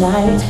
night.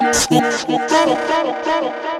Get it, get it, get.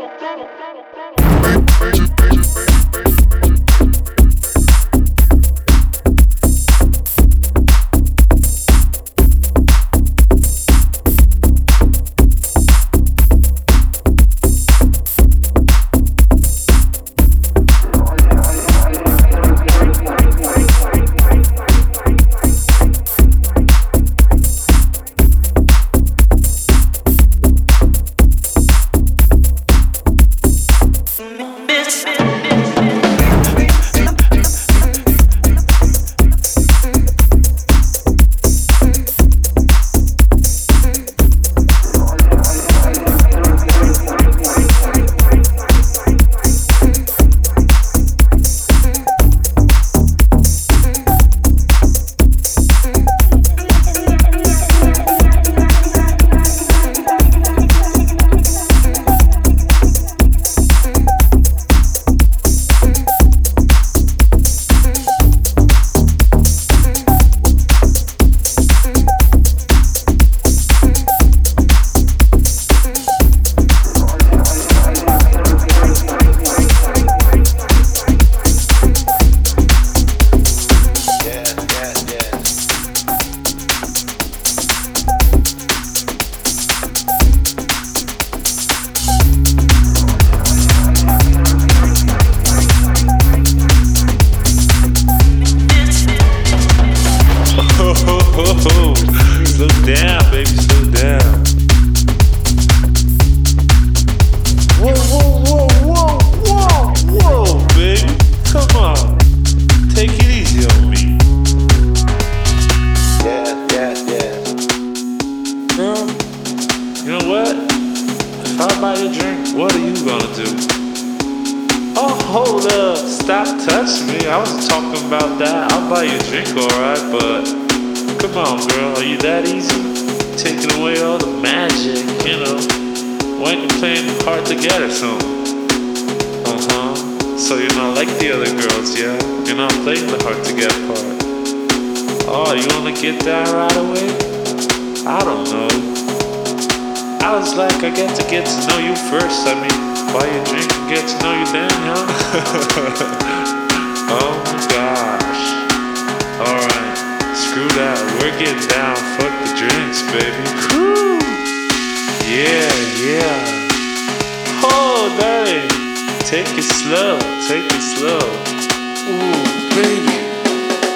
Ooh, baby.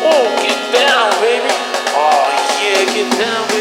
Oh, get down, baby. Oh, yeah, get down.